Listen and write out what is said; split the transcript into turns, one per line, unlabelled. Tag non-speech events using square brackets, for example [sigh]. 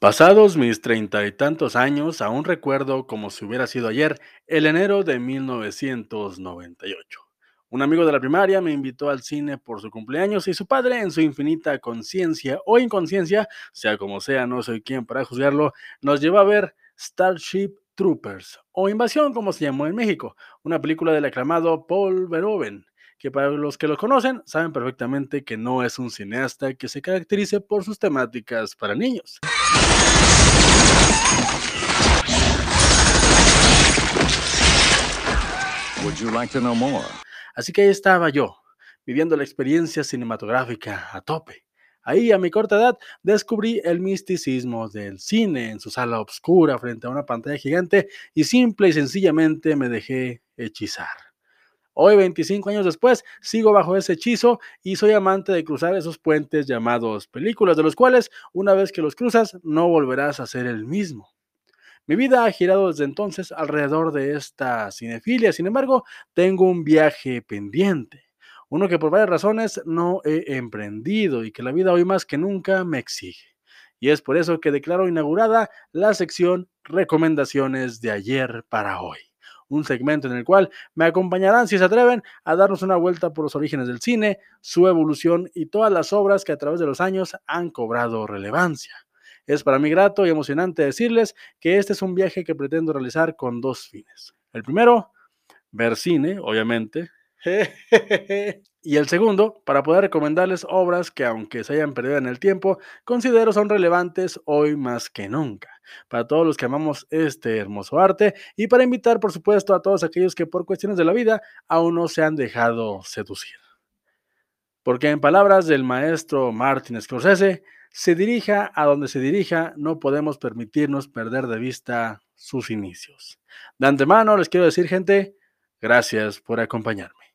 Pasados mis treinta y tantos años, aún recuerdo como si hubiera sido ayer, el enero de 1998. Un amigo de la primaria me invitó al cine por su cumpleaños y su padre, en su infinita conciencia o inconsciencia, sea como sea, no soy quien para juzgarlo, nos llevó a ver Starship Troopers o Invasión, como se llamó en México, una película del aclamado Paul Verhoeven que para los que lo conocen saben perfectamente que no es un cineasta que se caracterice por sus temáticas para niños. Así que ahí estaba yo, viviendo la experiencia cinematográfica a tope. Ahí, a mi corta edad, descubrí el misticismo del cine en su sala oscura frente a una pantalla gigante y simple y sencillamente me dejé hechizar. Hoy, 25 años después, sigo bajo ese hechizo y soy amante de cruzar esos puentes llamados películas, de los cuales, una vez que los cruzas, no volverás a ser el mismo. Mi vida ha girado desde entonces alrededor de esta cinefilia, sin embargo, tengo un viaje pendiente, uno que por varias razones no he emprendido y que la vida hoy más que nunca me exige. Y es por eso que declaro inaugurada la sección Recomendaciones de ayer para hoy un segmento en el cual me acompañarán, si se atreven, a darnos una vuelta por los orígenes del cine, su evolución y todas las obras que a través de los años han cobrado relevancia. Es para mí grato y emocionante decirles que este es un viaje que pretendo realizar con dos fines. El primero, ver cine, obviamente. [laughs] y el segundo, para poder recomendarles obras que aunque se hayan perdido en el tiempo, considero son relevantes hoy más que nunca para todos los que amamos este hermoso arte y para invitar, por supuesto, a todos aquellos que por cuestiones de la vida aún no se han dejado seducir. Porque en palabras del maestro Martin Scorsese, se dirija a donde se dirija, no podemos permitirnos perder de vista sus inicios. De antemano les quiero decir, gente, gracias por acompañarme.